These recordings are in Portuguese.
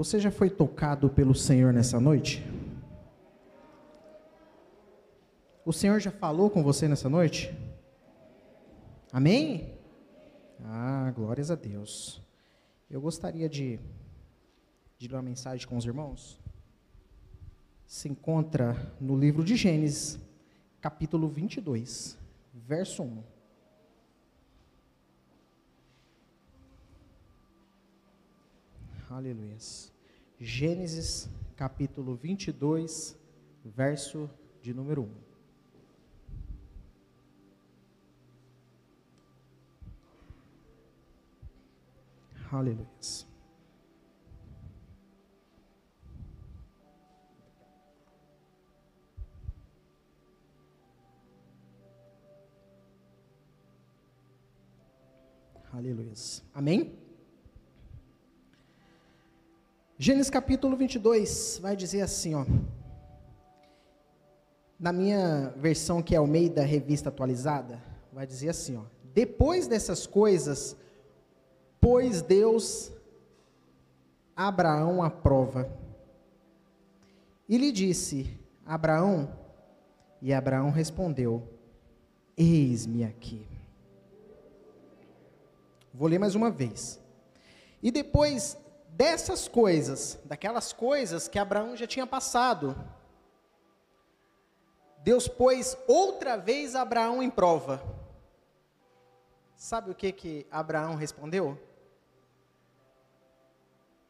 Você já foi tocado pelo Senhor nessa noite? O Senhor já falou com você nessa noite? Amém? Ah, glórias a Deus. Eu gostaria de, de ler uma mensagem com os irmãos. Se encontra no livro de Gênesis, capítulo 22, verso 1. Aleluia. Gênesis capítulo 22, verso de número 1. Aleluia. Aleluia. Amém? Gênesis capítulo 22 vai dizer assim, ó. Na minha versão que é o meio da revista atualizada, vai dizer assim, ó. Depois dessas coisas, pôs Deus Abraão à prova. E lhe disse: Abraão, e Abraão respondeu: Eis-me aqui. Vou ler mais uma vez. E depois dessas coisas, daquelas coisas que Abraão já tinha passado, Deus pôs outra vez Abraão em prova. Sabe o que que Abraão respondeu?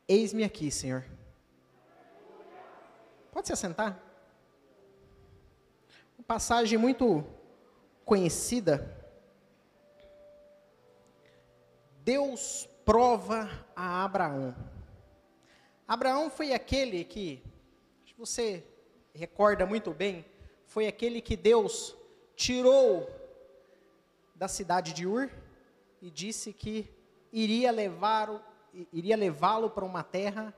Eis-me aqui, Senhor. Pode se assentar? Uma passagem muito conhecida. Deus prova a Abraão. Abraão foi aquele que, se você recorda muito bem, foi aquele que Deus tirou da cidade de Ur e disse que iria levar iria levá-lo para uma terra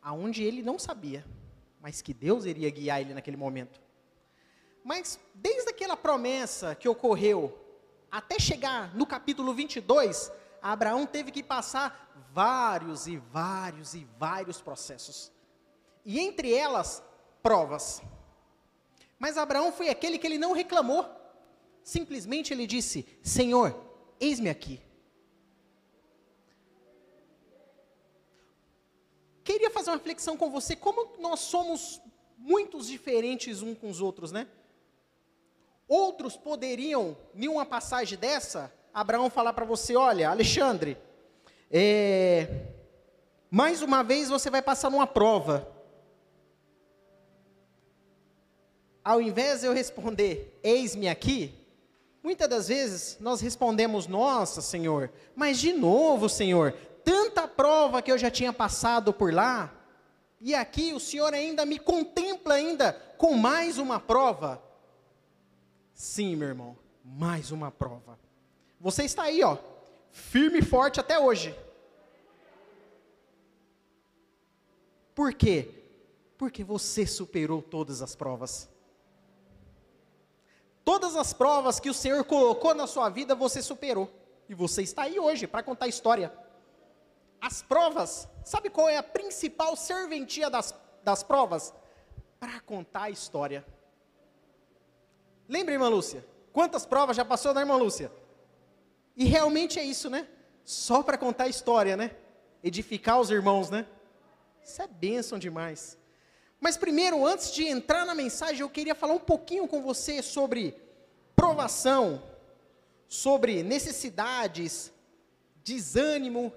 aonde ele não sabia, mas que Deus iria guiar ele naquele momento. Mas desde aquela promessa que ocorreu até chegar no capítulo 22, Abraão teve que passar vários e vários e vários processos. E entre elas, provas. Mas Abraão foi aquele que ele não reclamou. Simplesmente ele disse: Senhor, eis-me aqui. Queria fazer uma reflexão com você, como nós somos muitos diferentes uns com os outros, né? Outros poderiam, em uma passagem dessa, Abraão falar para você: olha, Alexandre, é, mais uma vez você vai passar numa prova. Ao invés de eu responder, eis-me aqui, muitas das vezes nós respondemos, nossa, Senhor, mas de novo, Senhor, tanta prova que eu já tinha passado por lá, e aqui o Senhor ainda me contempla ainda com mais uma prova. Sim, meu irmão, mais uma prova. Você está aí, ó, firme e forte até hoje. Por quê? Porque você superou todas as provas. Todas as provas que o Senhor colocou na sua vida, você superou. E você está aí hoje para contar a história. As provas, sabe qual é a principal serventia das, das provas? Para contar a história. Lembra, irmã Lúcia? Quantas provas já passou, né, irmã Lúcia? E realmente é isso, né? Só para contar a história, né? Edificar os irmãos, né? Isso é bênção demais. Mas primeiro, antes de entrar na mensagem, eu queria falar um pouquinho com você sobre provação, sobre necessidades, desânimo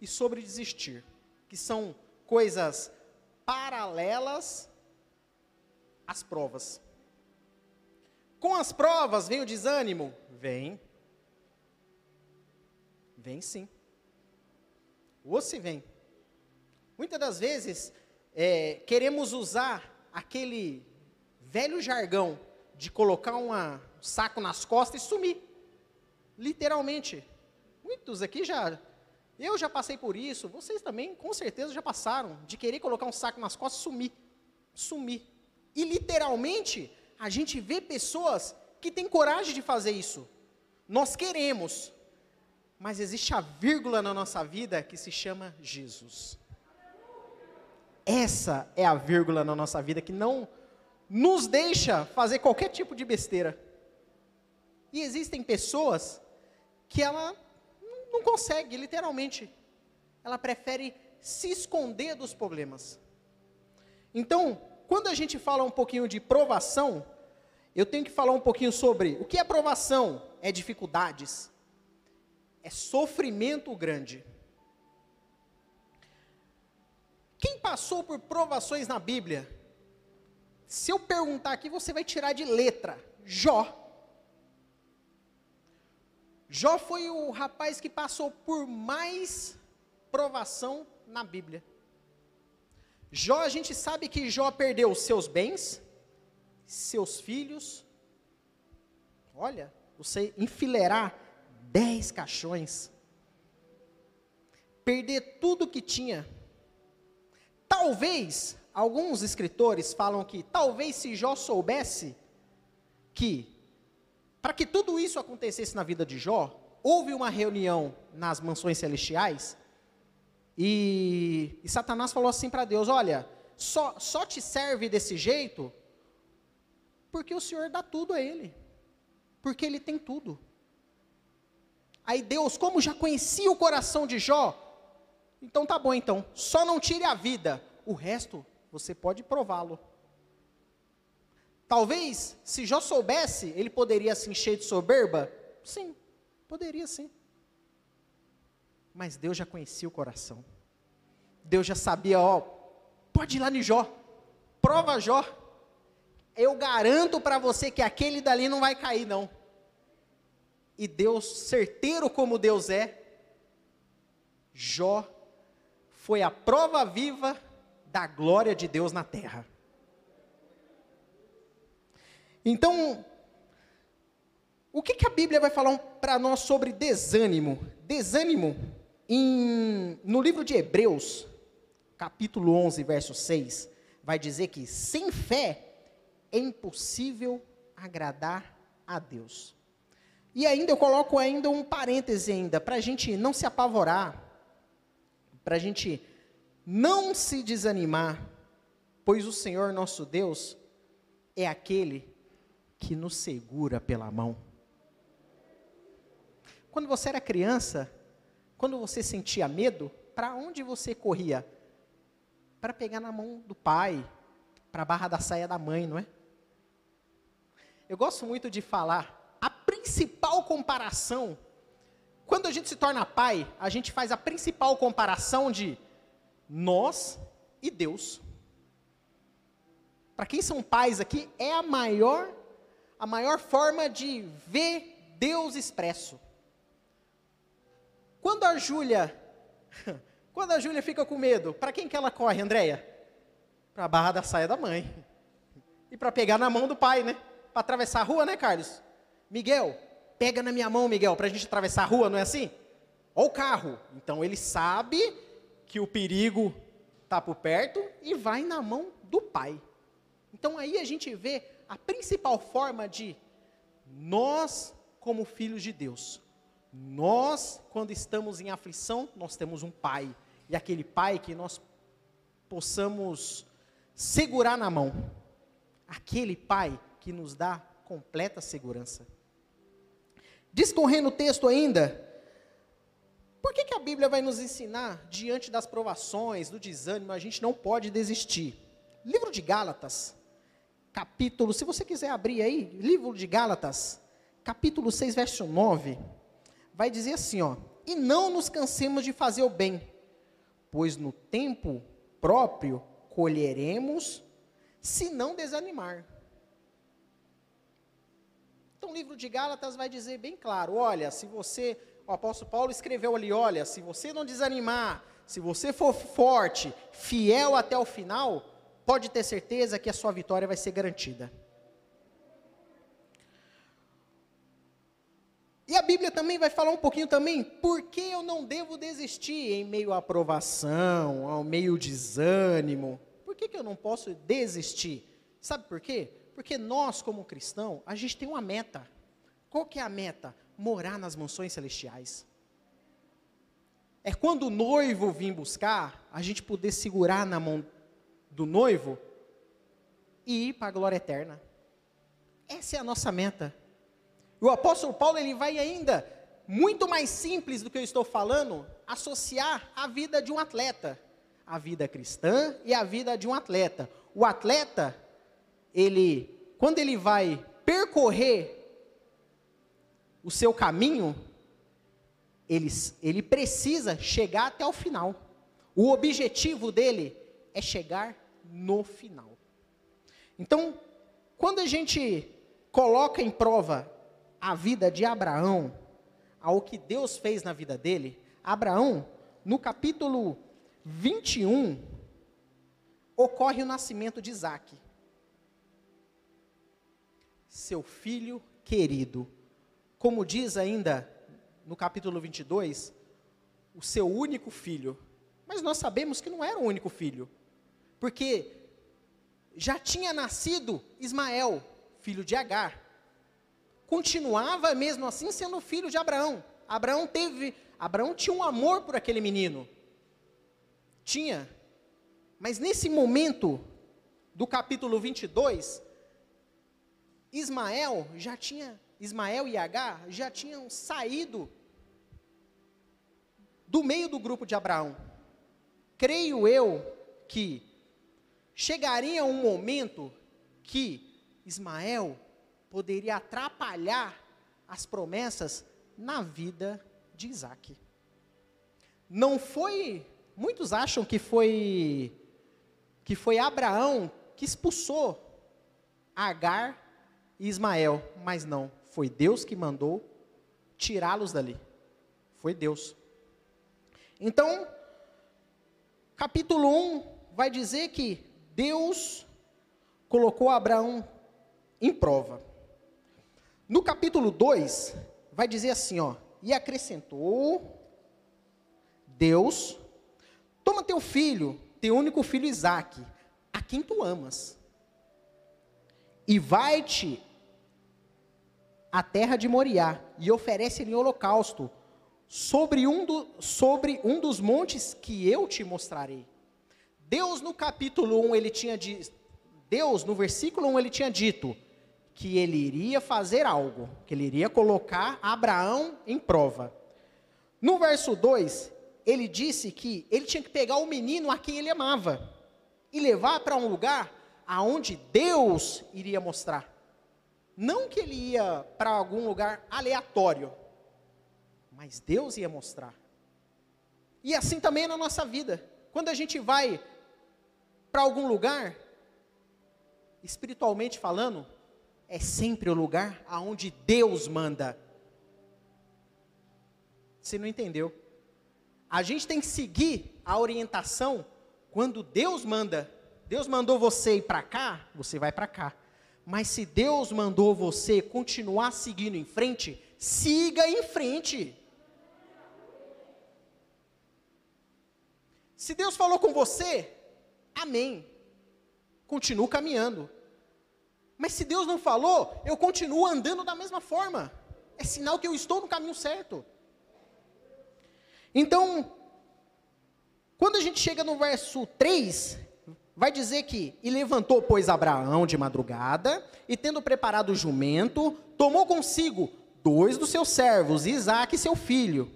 e sobre desistir, que são coisas paralelas às provas. Com as provas vem o desânimo? Vem. Vem sim. Ou se vem. Muitas das vezes, é, queremos usar aquele velho jargão de colocar um saco nas costas e sumir. Literalmente. Muitos aqui já. Eu já passei por isso, vocês também com certeza já passaram, de querer colocar um saco nas costas e sumir. Sumir. E literalmente, a gente vê pessoas que têm coragem de fazer isso. Nós queremos, mas existe a vírgula na nossa vida que se chama Jesus. essa é a vírgula na nossa vida que não nos deixa fazer qualquer tipo de besteira. E existem pessoas que ela não consegue, literalmente. Ela prefere se esconder dos problemas. Então, quando a gente fala um pouquinho de provação, eu tenho que falar um pouquinho sobre o que é provação? É dificuldades, é sofrimento grande. Quem passou por provações na Bíblia? Se eu perguntar aqui, você vai tirar de letra. Jó. Jó foi o rapaz que passou por mais provação na Bíblia. Jó, a gente sabe que Jó perdeu seus bens, seus filhos. Olha, você enfileirar dez caixões, perder tudo que tinha. Talvez, alguns escritores falam que talvez se Jó soubesse que, para que tudo isso acontecesse na vida de Jó, houve uma reunião nas mansões celestiais e, e Satanás falou assim para Deus: Olha, só, só te serve desse jeito porque o Senhor dá tudo a ele, porque ele tem tudo. Aí Deus, como já conhecia o coração de Jó, então tá bom então, só não tire a vida, o resto você pode prová-lo. Talvez, se Jó soubesse, ele poderia se encher de soberba? Sim, poderia sim. Mas Deus já conhecia o coração. Deus já sabia, ó, pode ir lá no Jó, prova Jó. Eu garanto para você que aquele dali não vai cair, não. E Deus, certeiro como Deus é, Jó foi a prova viva da glória de Deus na terra. Então, o que, que a Bíblia vai falar para nós sobre desânimo? Desânimo, em, no livro de Hebreus, capítulo 11, verso 6, vai dizer que sem fé é impossível agradar a Deus. E ainda eu coloco ainda um parêntese ainda, para a gente não se apavorar, para a gente não se desanimar, pois o Senhor nosso Deus é aquele que nos segura pela mão. Quando você era criança, quando você sentia medo, para onde você corria? Para pegar na mão do pai, para a barra da saia da mãe, não é? Eu gosto muito de falar, a principal comparação, quando a gente se torna pai, a gente faz a principal comparação de nós e Deus. Para quem são pais aqui, é a maior a maior forma de ver Deus expresso. Quando a Júlia quando a Júlia fica com medo, para quem que ela corre, Andréia? Para a barra da saia da mãe. E para pegar na mão do pai, né? Para atravessar a rua, né, Carlos? Miguel, pega na minha mão, Miguel, para a gente atravessar a rua, não é assim? Ou o carro. Então ele sabe que o perigo está por perto e vai na mão do pai. Então aí a gente vê a principal forma de nós, como filhos de Deus, nós, quando estamos em aflição, nós temos um pai. E aquele pai que nós possamos segurar na mão. Aquele pai que nos dá completa segurança. Discorrendo o texto ainda, por que, que a Bíblia vai nos ensinar, diante das provações, do desânimo, a gente não pode desistir? Livro de Gálatas, capítulo, se você quiser abrir aí, livro de Gálatas, capítulo 6, verso 9, vai dizer assim, ó: "E não nos cansemos de fazer o bem, pois no tempo próprio colheremos, se não desanimar." Então o livro de Gálatas vai dizer bem claro, olha, se você o apóstolo Paulo escreveu ali: olha, se você não desanimar, se você for forte, fiel até o final, pode ter certeza que a sua vitória vai ser garantida. E a Bíblia também vai falar um pouquinho também, por que eu não devo desistir em meio à aprovação, ao meio desânimo? Por que, que eu não posso desistir? Sabe por quê? Porque nós, como cristão, a gente tem uma meta. Qual que é a meta? morar nas mansões celestiais. É quando o noivo vir buscar, a gente poder segurar na mão do noivo e ir para a glória eterna. Essa é a nossa meta. O apóstolo Paulo ele vai ainda muito mais simples do que eu estou falando, associar a vida de um atleta, a vida cristã e a vida de um atleta. O atleta, ele quando ele vai percorrer o seu caminho, ele, ele precisa chegar até o final. O objetivo dele é chegar no final. Então, quando a gente coloca em prova a vida de Abraão, ao que Deus fez na vida dele, Abraão, no capítulo 21, ocorre o nascimento de Isaac. Seu filho querido. Como diz ainda no capítulo 22, o seu único filho. Mas nós sabemos que não era o único filho, porque já tinha nascido Ismael, filho de Agar. Continuava mesmo assim sendo filho de Abraão. Abraão teve, Abraão tinha um amor por aquele menino. Tinha. Mas nesse momento do capítulo 22, Ismael já tinha, Ismael e Agar já tinham saído do meio do grupo de Abraão. Creio eu que chegaria um momento que Ismael poderia atrapalhar as promessas na vida de Isaac. Não foi, muitos acham que foi que foi Abraão que expulsou Agar e Ismael, mas não, foi Deus que mandou tirá-los dali. Foi Deus. Então, capítulo 1 vai dizer que Deus colocou Abraão em prova. No capítulo 2, vai dizer assim, ó, e acrescentou Deus, toma teu filho, teu único filho Isaque, a quem tu amas, e vai-te à terra de Moriá, e oferece-lhe holocausto, sobre um, do, sobre um dos montes que eu te mostrarei. Deus no capítulo 1, ele tinha dito, Deus no versículo 1 ele tinha dito que ele iria fazer algo, que ele iria colocar Abraão em prova. No verso 2, ele disse que ele tinha que pegar o menino a quem ele amava e levar para um lugar aonde Deus iria mostrar. Não que ele ia para algum lugar aleatório, mas Deus ia mostrar. E assim também é na nossa vida. Quando a gente vai para algum lugar, espiritualmente falando, é sempre o lugar aonde Deus manda. Você não entendeu? A gente tem que seguir a orientação quando Deus manda. Deus mandou você ir para cá, você vai para cá. Mas se Deus mandou você continuar seguindo em frente, siga em frente. Se Deus falou com você, amém. Continuo caminhando. Mas se Deus não falou, eu continuo andando da mesma forma. É sinal que eu estou no caminho certo. Então, quando a gente chega no verso 3, vai dizer que: E levantou, pois, Abraão de madrugada, e tendo preparado o jumento, tomou consigo dois dos seus servos, Isaac seu filho,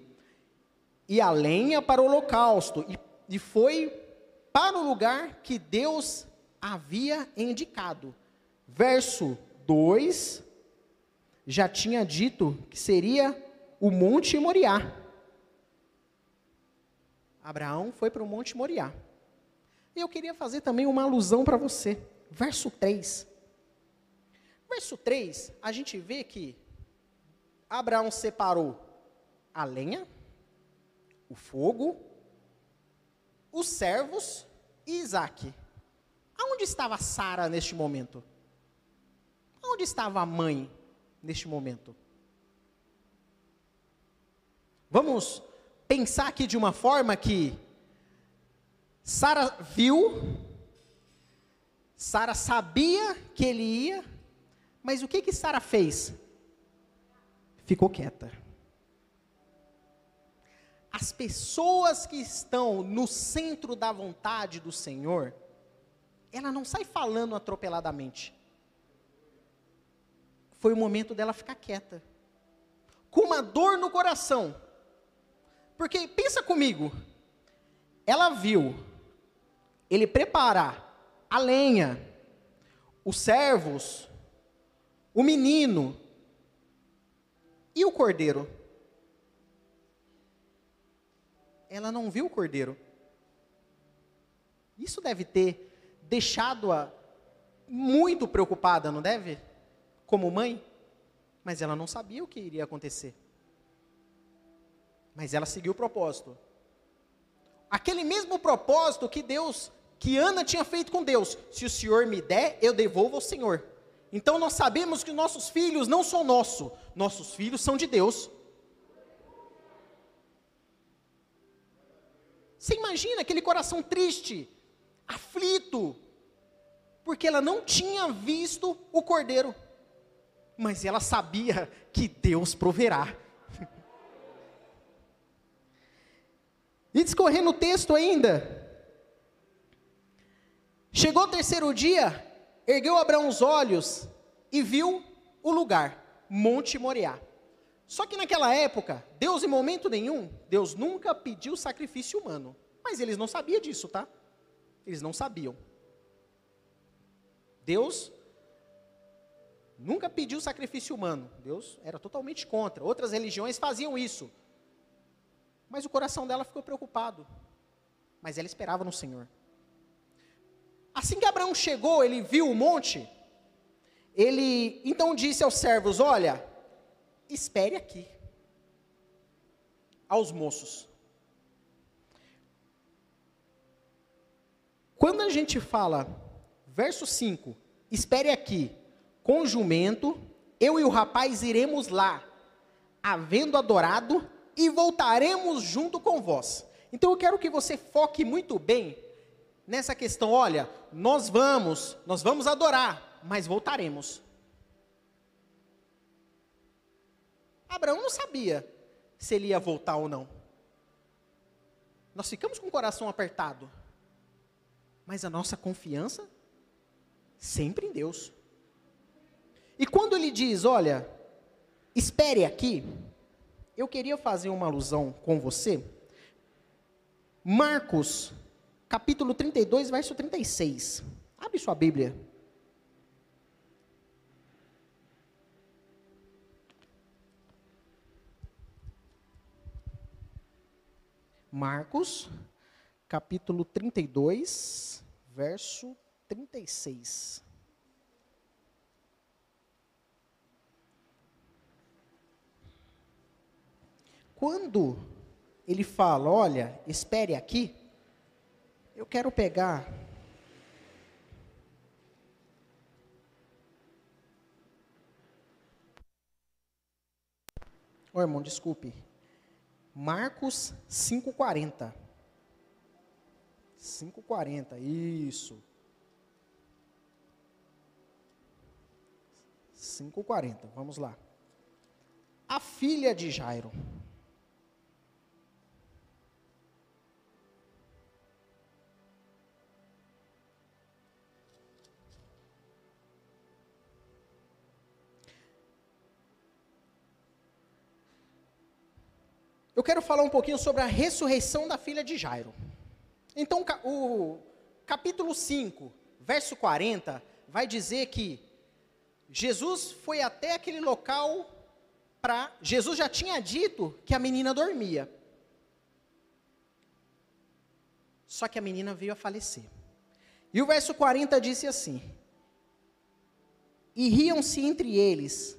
e a lenha para o holocausto, e e foi para o lugar que Deus havia indicado. Verso 2 já tinha dito que seria o Monte Moriá. Abraão foi para o Monte Moriá. E eu queria fazer também uma alusão para você. Verso 3. Verso 3, a gente vê que Abraão separou a lenha, o fogo, os servos e Isaac. Aonde estava Sara neste momento? Onde estava a mãe neste momento? Vamos pensar aqui de uma forma que Sara viu, Sara sabia que ele ia, mas o que que Sara fez? Ficou quieta as pessoas que estão no centro da vontade do Senhor, ela não sai falando atropeladamente. Foi o momento dela ficar quieta, com uma dor no coração. Porque pensa comigo, ela viu ele preparar a lenha, os servos, o menino e o cordeiro. Ela não viu o cordeiro. Isso deve ter deixado-a muito preocupada, não deve? Como mãe. Mas ela não sabia o que iria acontecer. Mas ela seguiu o propósito. Aquele mesmo propósito que Deus, que Ana tinha feito com Deus. Se o Senhor me der, eu devolvo ao Senhor. Então nós sabemos que nossos filhos não são nossos, nossos filhos são de Deus. Você imagina aquele coração triste, aflito, porque ela não tinha visto o cordeiro, mas ela sabia que Deus proverá. E discorrendo o texto ainda, chegou o terceiro dia, ergueu Abraão os olhos e viu o lugar, Monte Moriá. Só que naquela época, Deus em momento nenhum, Deus nunca pediu sacrifício humano. Mas eles não sabiam disso, tá? Eles não sabiam. Deus nunca pediu sacrifício humano. Deus era totalmente contra. Outras religiões faziam isso. Mas o coração dela ficou preocupado. Mas ela esperava no Senhor. Assim que Abraão chegou, ele viu o monte. Ele então disse aos servos: Olha, espere aqui. Aos moços. Quando a gente fala, verso 5, espere aqui, com jumento, eu e o rapaz iremos lá, havendo adorado, e voltaremos junto com vós. Então eu quero que você foque muito bem nessa questão. Olha, nós vamos, nós vamos adorar, mas voltaremos. Abraão não sabia se ele ia voltar ou não. Nós ficamos com o coração apertado. Mas a nossa confiança sempre em Deus. E quando ele diz, olha, espere aqui, eu queria fazer uma alusão com você. Marcos, capítulo 32, verso 36. Abre sua Bíblia. Marcos, capítulo 32, verso 36. Quando ele fala, olha, espere aqui, eu quero pegar Ô oh, irmão, desculpe. Marcos 5,40. 5,40, isso. 5,40, vamos lá. A filha de Jairo. Eu quero falar um pouquinho sobre a ressurreição da filha de Jairo. Então, o capítulo 5, verso 40, vai dizer que Jesus foi até aquele local para. Jesus já tinha dito que a menina dormia. Só que a menina veio a falecer. E o verso 40 disse assim: E riam-se entre eles,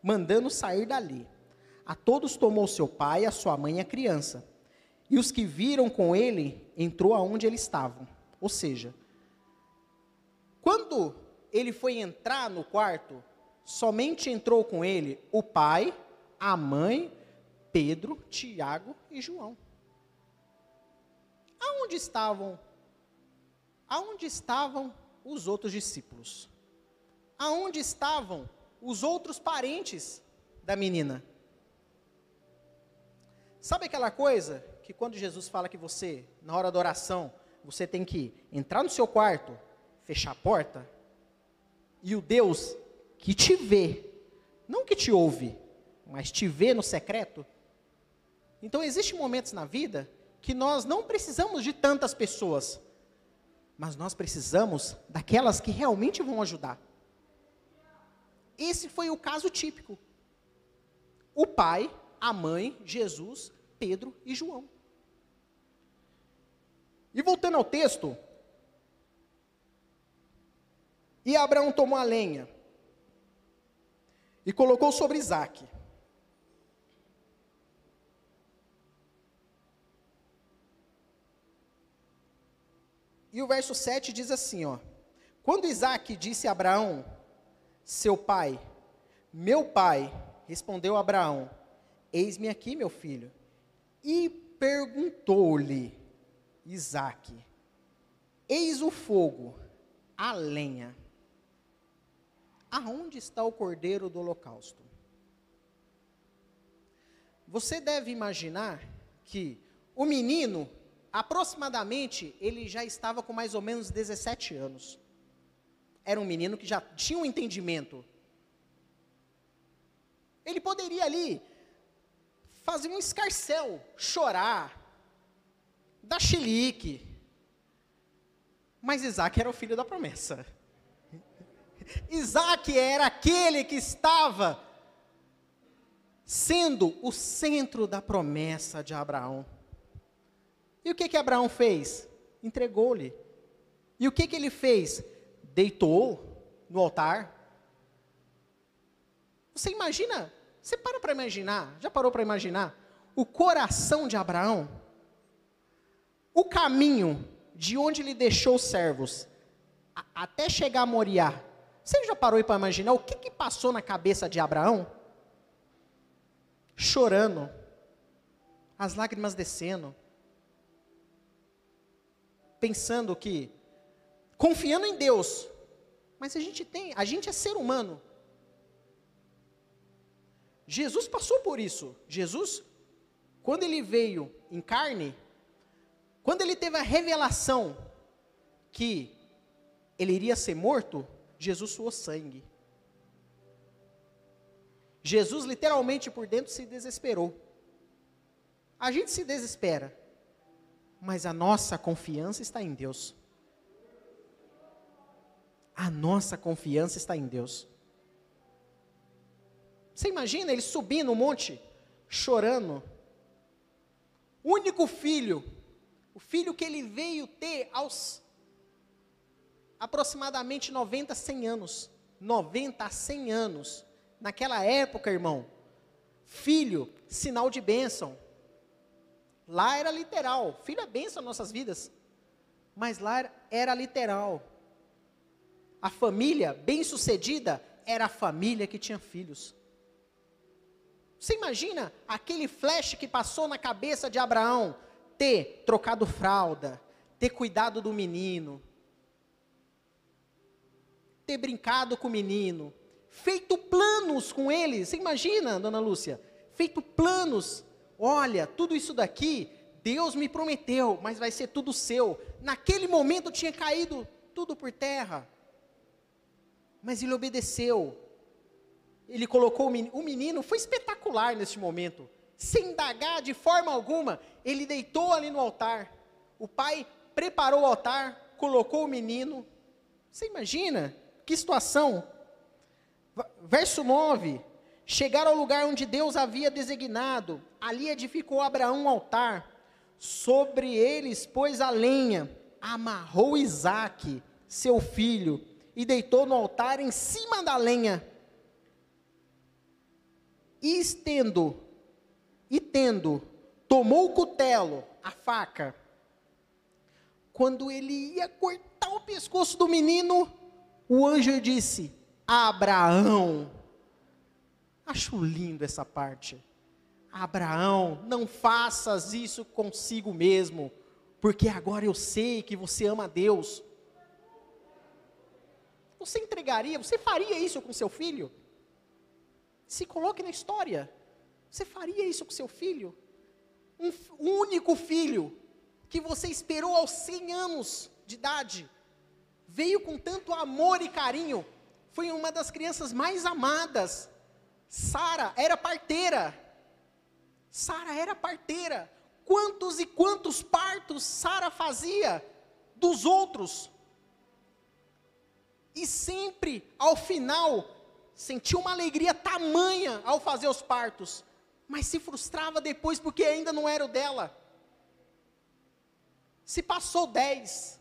mandando sair dali. A todos tomou seu pai, a sua mãe e a criança. E os que viram com ele, entrou aonde eles estavam. Ou seja, quando ele foi entrar no quarto, somente entrou com ele o pai, a mãe, Pedro, Tiago e João. Aonde estavam? Aonde estavam os outros discípulos? Aonde estavam os outros parentes da menina? Sabe aquela coisa que quando Jesus fala que você, na hora da oração, você tem que entrar no seu quarto, fechar a porta, e o Deus que te vê, não que te ouve, mas te vê no secreto. Então existem momentos na vida que nós não precisamos de tantas pessoas, mas nós precisamos daquelas que realmente vão ajudar. Esse foi o caso típico. O pai, a mãe, Jesus, Pedro e João. E voltando ao texto, e Abraão tomou a lenha e colocou sobre Isaac. E o verso 7 diz assim, ó: Quando Isaac disse a Abraão, seu pai, meu pai, respondeu Abraão: Eis-me aqui, meu filho. E perguntou-lhe Isaac: Eis o fogo, a lenha. Aonde está o cordeiro do holocausto? Você deve imaginar que o menino, aproximadamente, ele já estava com mais ou menos 17 anos. Era um menino que já tinha um entendimento. Ele poderia ali fazer um escarcel, chorar, dar chilique. Mas Isaac era o filho da promessa. Isaac era aquele que estava sendo o centro da promessa de Abraão. E o que que Abraão fez? Entregou-lhe. E o que que ele fez? Deitou no altar. Você imagina? Você para para imaginar? Já parou para imaginar o coração de Abraão? O caminho de onde ele deixou os servos a, até chegar a Moriá você já parou para imaginar o que, que passou na cabeça de Abraão? Chorando, as lágrimas descendo, pensando que, confiando em Deus, mas a gente tem, a gente é ser humano. Jesus passou por isso. Jesus, quando ele veio em carne, quando ele teve a revelação que ele iria ser morto, Jesus suou sangue. Jesus literalmente por dentro se desesperou. A gente se desespera, mas a nossa confiança está em Deus. A nossa confiança está em Deus. Você imagina ele subindo no monte, chorando. Único filho, o filho que ele veio ter aos aproximadamente 90 a 100 anos. 90 a 100 anos. Naquela época, irmão, filho, sinal de bênção. Lá era literal. Filho é bênção nas nossas vidas. Mas lá era literal. A família bem-sucedida era a família que tinha filhos. Você imagina aquele flash que passou na cabeça de Abraão ter trocado fralda, ter cuidado do menino, ter brincado com o menino, feito planos com ele. Você imagina, dona Lúcia? Feito planos. Olha, tudo isso daqui, Deus me prometeu, mas vai ser tudo seu. Naquele momento tinha caído tudo por terra. Mas ele obedeceu. Ele colocou o menino, foi espetacular neste momento. Sem indagar de forma alguma, ele deitou ali no altar. O pai preparou o altar, colocou o menino. Você imagina? Que situação! Verso 9: Chegaram ao lugar onde Deus havia designado, ali edificou Abraão um altar, sobre eles pôs a lenha, amarrou Isaque, seu filho, e deitou no altar em cima da lenha. E estendo, e tendo, tomou o cutelo, a faca. Quando ele ia cortar o pescoço do menino, o anjo disse: Abraão. Acho lindo essa parte. Abraão, não faças isso consigo mesmo, porque agora eu sei que você ama a Deus. Você entregaria, você faria isso com seu filho? Se coloque na história. Você faria isso com seu filho? Um único filho que você esperou aos 100 anos de idade, veio com tanto amor e carinho, foi uma das crianças mais amadas. Sara era parteira. Sara era parteira. Quantos e quantos partos Sara fazia dos outros? E sempre, ao final, sentia uma alegria tamanha ao fazer os partos, mas se frustrava depois porque ainda não era o dela. Se passou 10,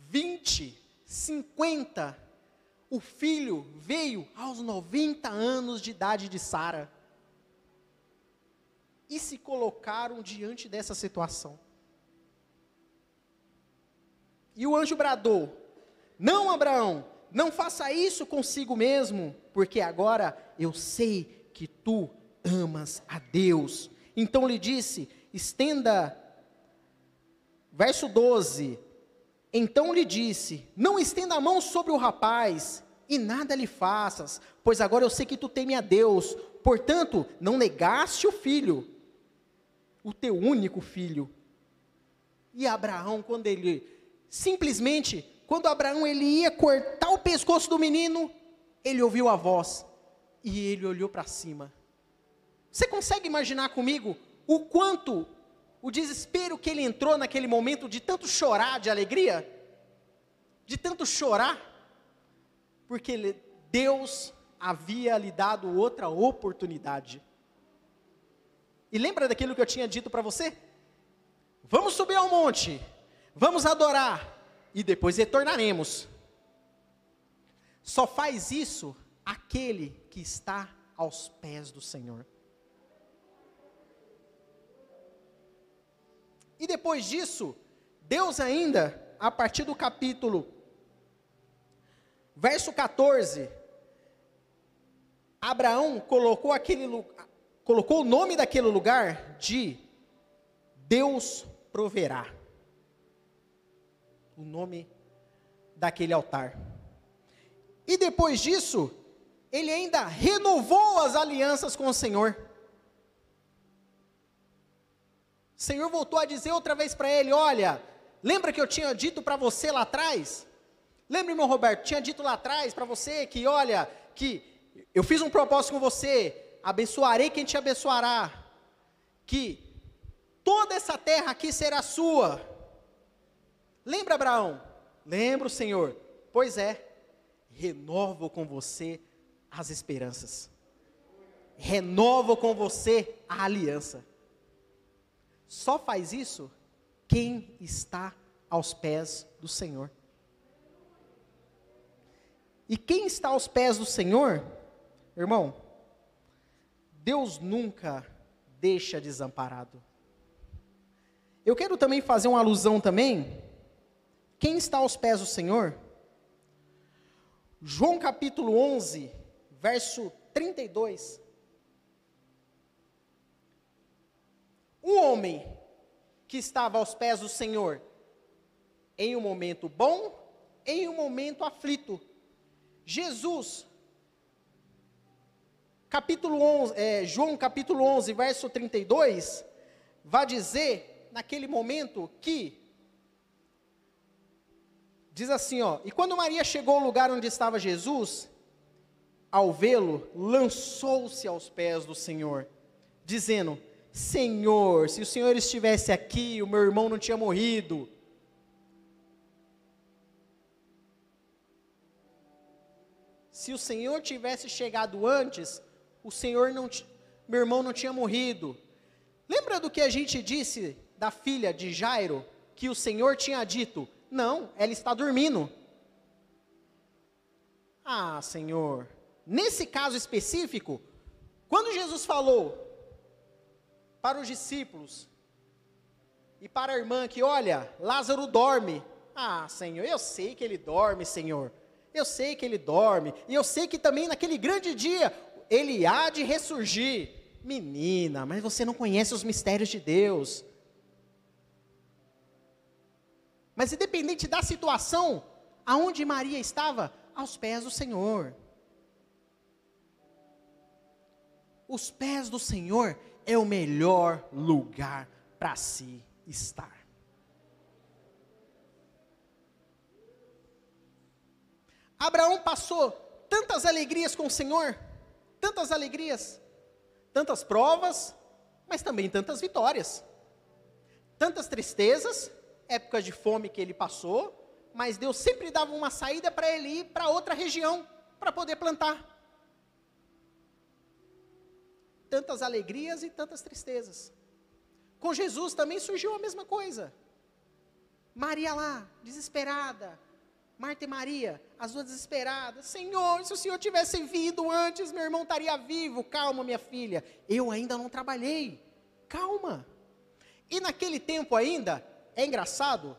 20, 50, o filho veio aos 90 anos de idade de Sara. E se colocaram diante dessa situação. E o anjo bradou: Não, Abraão, não faça isso consigo mesmo, porque agora eu sei que tu amas a Deus. Então lhe disse: Estenda. Verso 12: então lhe disse: Não estenda a mão sobre o rapaz, e nada lhe faças, pois agora eu sei que tu teme a Deus, portanto, não negaste o filho, o teu único filho. E Abraão, quando ele, simplesmente, quando Abraão ele ia cortar o pescoço do menino, ele ouviu a voz, e ele olhou para cima. Você consegue imaginar comigo o quanto o desespero que ele entrou naquele momento de tanto chorar de alegria, de tanto chorar, porque Deus havia lhe dado outra oportunidade. E lembra daquilo que eu tinha dito para você? Vamos subir ao monte, vamos adorar e depois retornaremos. Só faz isso aquele que está aos pés do Senhor. E depois disso, Deus ainda, a partir do capítulo, verso 14, Abraão colocou aquele colocou o nome daquele lugar de Deus proverá. O nome daquele altar. E depois disso, ele ainda renovou as alianças com o Senhor. O Senhor voltou a dizer outra vez para ele: Olha, lembra que eu tinha dito para você lá atrás? Lembra, meu Roberto, tinha dito lá atrás para você que, olha, que eu fiz um propósito com você, abençoarei quem te abençoará, que toda essa terra aqui será sua. Lembra, Abraão? Lembro, Senhor. Pois é, renovo com você as esperanças, renovo com você a aliança. Só faz isso quem está aos pés do Senhor. E quem está aos pés do Senhor, irmão, Deus nunca deixa desamparado. Eu quero também fazer uma alusão também. Quem está aos pés do Senhor? João capítulo 11, verso 32. Um homem que estava aos pés do Senhor em um momento bom, em um momento aflito. Jesus, capítulo 11, é, João capítulo 11, verso 32, vai dizer naquele momento que diz assim, ó: "E quando Maria chegou ao lugar onde estava Jesus, ao vê-lo, lançou-se aos pés do Senhor, dizendo: Senhor, se o Senhor estivesse aqui, o meu irmão não tinha morrido. Se o Senhor tivesse chegado antes, o Senhor não, meu irmão não tinha morrido. Lembra do que a gente disse da filha de Jairo, que o Senhor tinha dito: "Não, ela está dormindo". Ah, Senhor, nesse caso específico, quando Jesus falou: para os discípulos e para a irmã que, olha, Lázaro dorme. Ah, Senhor, eu sei que ele dorme, Senhor. Eu sei que ele dorme. E eu sei que também naquele grande dia ele há de ressurgir. Menina, mas você não conhece os mistérios de Deus. Mas independente da situação, aonde Maria estava? Aos pés do Senhor. Os pés do Senhor é o melhor lugar para se estar. Abraão passou tantas alegrias com o Senhor, tantas alegrias, tantas provas, mas também tantas vitórias, tantas tristezas, épocas de fome que ele passou, mas Deus sempre dava uma saída para ele ir para outra região para poder plantar. Tantas alegrias e tantas tristezas. Com Jesus também surgiu a mesma coisa. Maria lá, desesperada. Marta e Maria, as duas desesperadas. Senhor, se o Senhor tivesse vindo antes, meu irmão estaria vivo. Calma, minha filha. Eu ainda não trabalhei. Calma. E naquele tempo ainda, é engraçado.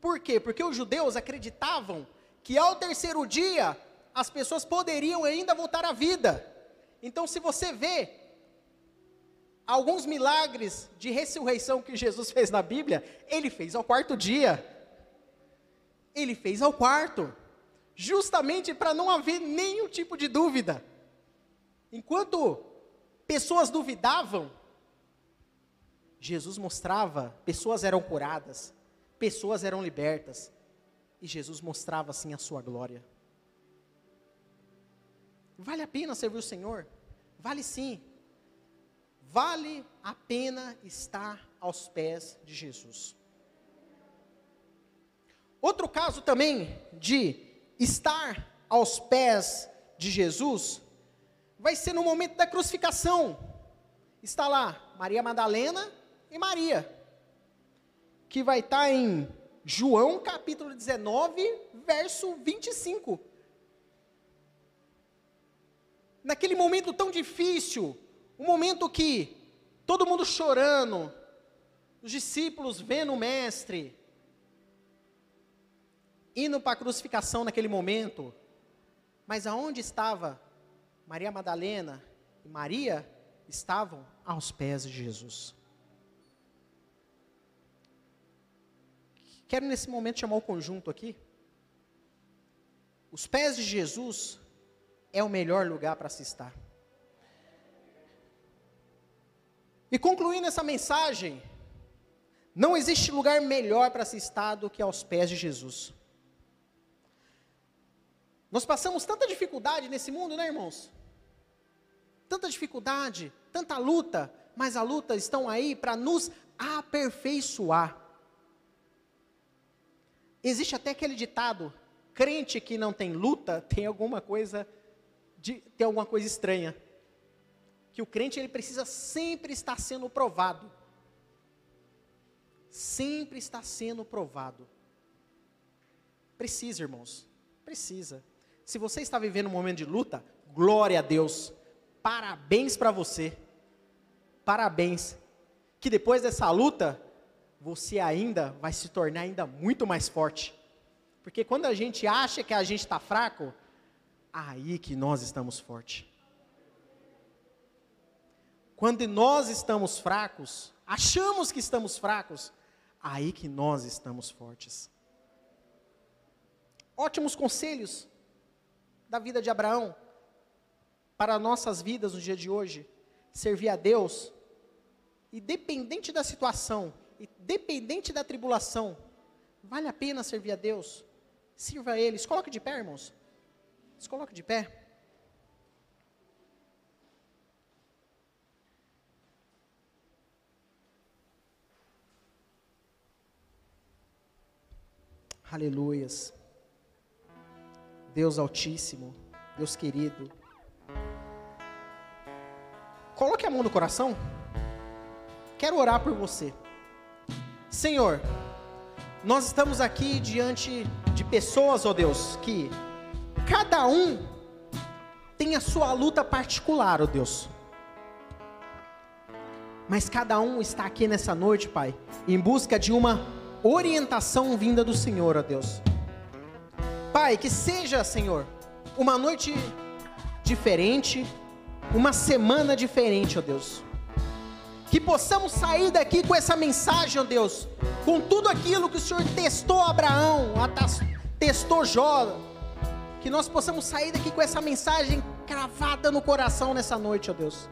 Por quê? Porque os judeus acreditavam que ao terceiro dia as pessoas poderiam ainda voltar à vida. Então, se você vê alguns milagres de ressurreição que Jesus fez na Bíblia, ele fez ao quarto dia. Ele fez ao quarto, justamente para não haver nenhum tipo de dúvida. Enquanto pessoas duvidavam, Jesus mostrava, pessoas eram curadas, pessoas eram libertas, e Jesus mostrava assim a sua glória. Vale a pena servir o Senhor? Vale sim. Vale a pena estar aos pés de Jesus. Outro caso também de estar aos pés de Jesus vai ser no momento da crucificação. Está lá Maria Madalena e Maria, que vai estar em João capítulo 19, verso 25 naquele momento tão difícil, um momento que todo mundo chorando, os discípulos vendo o mestre, indo para a crucificação naquele momento, mas aonde estava Maria Madalena e Maria estavam aos pés de Jesus. Quero nesse momento chamar o conjunto aqui. Os pés de Jesus é o melhor lugar para se estar. E concluindo essa mensagem, não existe lugar melhor para se estar do que aos pés de Jesus. Nós passamos tanta dificuldade nesse mundo, né, irmãos? Tanta dificuldade, tanta luta, mas a luta estão aí para nos aperfeiçoar. Existe até aquele ditado: crente que não tem luta tem alguma coisa de ter alguma coisa estranha. Que o crente ele precisa sempre estar sendo provado. Sempre está sendo provado. Precisa, irmãos. Precisa. Se você está vivendo um momento de luta, glória a Deus. Parabéns para você. Parabéns. Que depois dessa luta, você ainda vai se tornar ainda muito mais forte. Porque quando a gente acha que a gente está fraco, aí que nós estamos fortes. Quando nós estamos fracos, achamos que estamos fracos, aí que nós estamos fortes. Ótimos conselhos da vida de Abraão para nossas vidas no dia de hoje. Servir a Deus, independente da situação, independente da tribulação, vale a pena servir a Deus. Sirva a Ele. Coloque de pé, irmãos. Se coloque de pé. Aleluias. Deus Altíssimo, Deus querido. Coloque a mão no coração. Quero orar por você. Senhor, nós estamos aqui diante de pessoas, ó oh Deus, que Cada um tem a sua luta particular, ó oh Deus. Mas cada um está aqui nessa noite, Pai, em busca de uma orientação vinda do Senhor, ó Deus. Pai, que seja, Senhor, uma noite diferente, uma semana diferente, ó Deus. Que possamos sair daqui com essa mensagem, ó Deus, com tudo aquilo que o Senhor testou Abraão, testou Jó, que nós possamos sair daqui com essa mensagem cravada no coração nessa noite, ó Deus.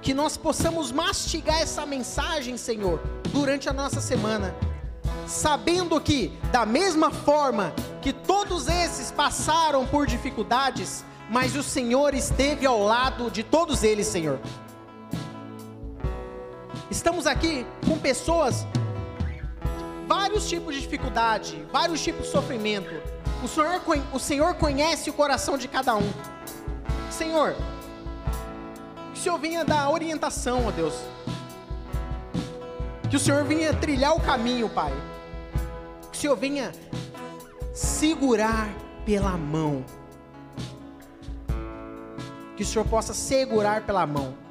Que nós possamos mastigar essa mensagem, Senhor, durante a nossa semana. sabendo que, da mesma forma que todos esses passaram por dificuldades, mas o Senhor esteve ao lado de todos eles, Senhor. Estamos aqui com pessoas, vários tipos de dificuldade, vários tipos de sofrimento. O Senhor, o Senhor conhece o coração de cada um. Senhor, que o Senhor venha dar orientação, ó Deus. Que o Senhor venha trilhar o caminho, Pai. Que o Senhor venha segurar pela mão. Que o Senhor possa segurar pela mão